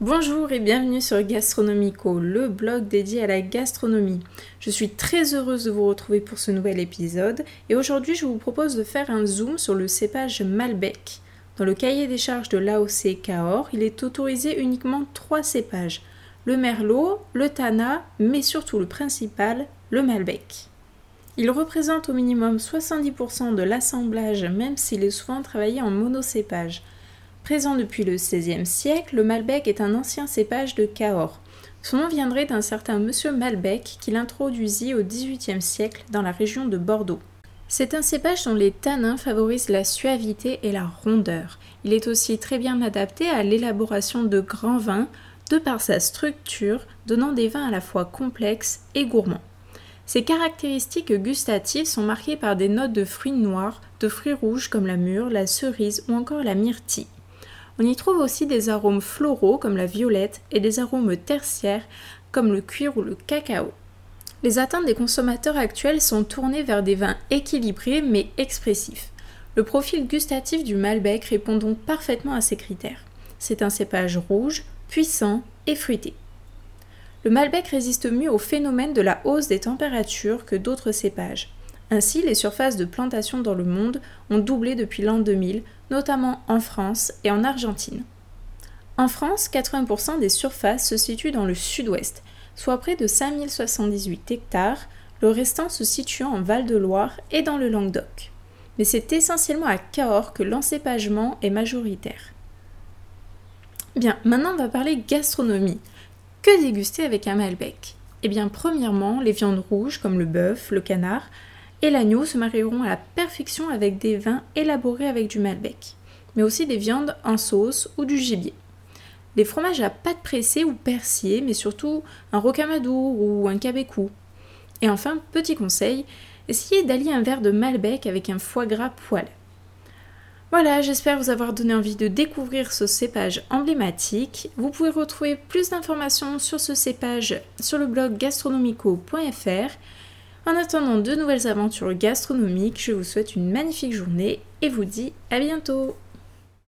Bonjour et bienvenue sur Gastronomico, le blog dédié à la gastronomie. Je suis très heureuse de vous retrouver pour ce nouvel épisode et aujourd'hui je vous propose de faire un zoom sur le cépage Malbec. Dans le cahier des charges de l'AOC Cahors, il est autorisé uniquement trois cépages le Merlot, le Tana, mais surtout le principal, le Malbec. Il représente au minimum 70% de l'assemblage, même s'il est souvent travaillé en monocépage. Présent depuis le XVIe siècle, le Malbec est un ancien cépage de Cahors. Son nom viendrait d'un certain monsieur Malbec qui l'introduisit au XVIIIe siècle dans la région de Bordeaux. C'est un cépage dont les tanins favorisent la suavité et la rondeur. Il est aussi très bien adapté à l'élaboration de grands vins, de par sa structure, donnant des vins à la fois complexes et gourmands. Ses caractéristiques gustatives sont marquées par des notes de fruits noirs, de fruits rouges comme la mûre, la cerise ou encore la myrtille. On y trouve aussi des arômes floraux comme la violette et des arômes tertiaires comme le cuir ou le cacao. Les atteintes des consommateurs actuels sont tournées vers des vins équilibrés mais expressifs. Le profil gustatif du Malbec répond donc parfaitement à ces critères. C'est un cépage rouge, puissant et fruité. Le Malbec résiste mieux au phénomène de la hausse des températures que d'autres cépages. Ainsi, les surfaces de plantation dans le monde ont doublé depuis l'an 2000, notamment en France et en Argentine. En France, 80% des surfaces se situent dans le sud-ouest, soit près de 5078 hectares, le restant se situant en Val-de-Loire et dans le Languedoc. Mais c'est essentiellement à Cahors que l'encépagement est majoritaire. Bien, maintenant on va parler gastronomie. Que déguster avec un Malbec? Eh bien, premièrement, les viandes rouges comme le bœuf, le canard, et l'agneau se marieront à la perfection avec des vins élaborés avec du Malbec, mais aussi des viandes en sauce ou du gibier. Les fromages à pâte pressée ou persillée, mais surtout un rocamadour ou un cabécou. Et enfin, petit conseil, essayez d'allier un verre de Malbec avec un foie gras poêlé. Voilà, j'espère vous avoir donné envie de découvrir ce cépage emblématique. Vous pouvez retrouver plus d'informations sur ce cépage sur le blog gastronomico.fr. En attendant de nouvelles aventures gastronomiques, je vous souhaite une magnifique journée et vous dis à bientôt